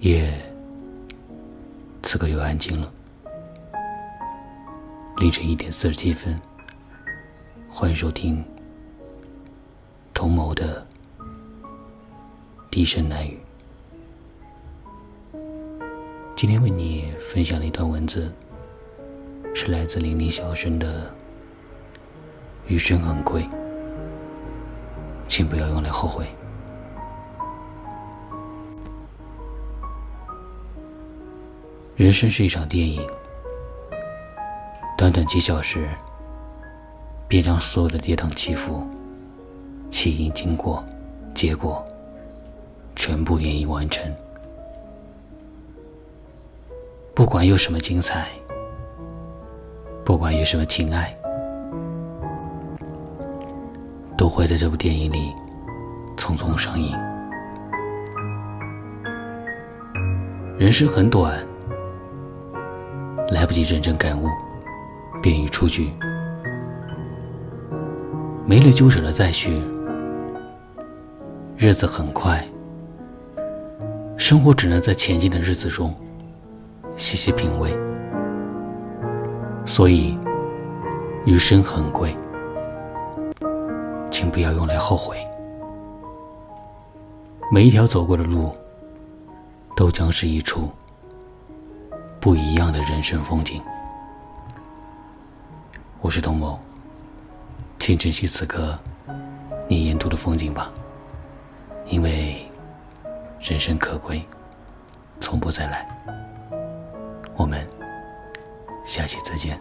夜此刻又安静了。凌晨一点四十七分，欢迎收听同谋的低声难语。今天为你分享的一段文字，是来自零零小生的“余生很贵，请不要用来后悔”。人生是一场电影，短短几小时，便将所有的跌宕起伏、起因、经过、结果，全部演绎完成。不管有什么精彩，不管有什么情爱，都会在这部电影里匆匆上映。人生很短。来不及认真感悟，便已出局。没了纠扯的再续，日子很快，生活只能在前进的日子中细细品味。所以，余生很贵，请不要用来后悔。每一条走过的路，都将是一处。不一样的人生风景。我是童某，请珍惜此刻你沿途的风景吧，因为人生可贵，从不再来。我们下期再见。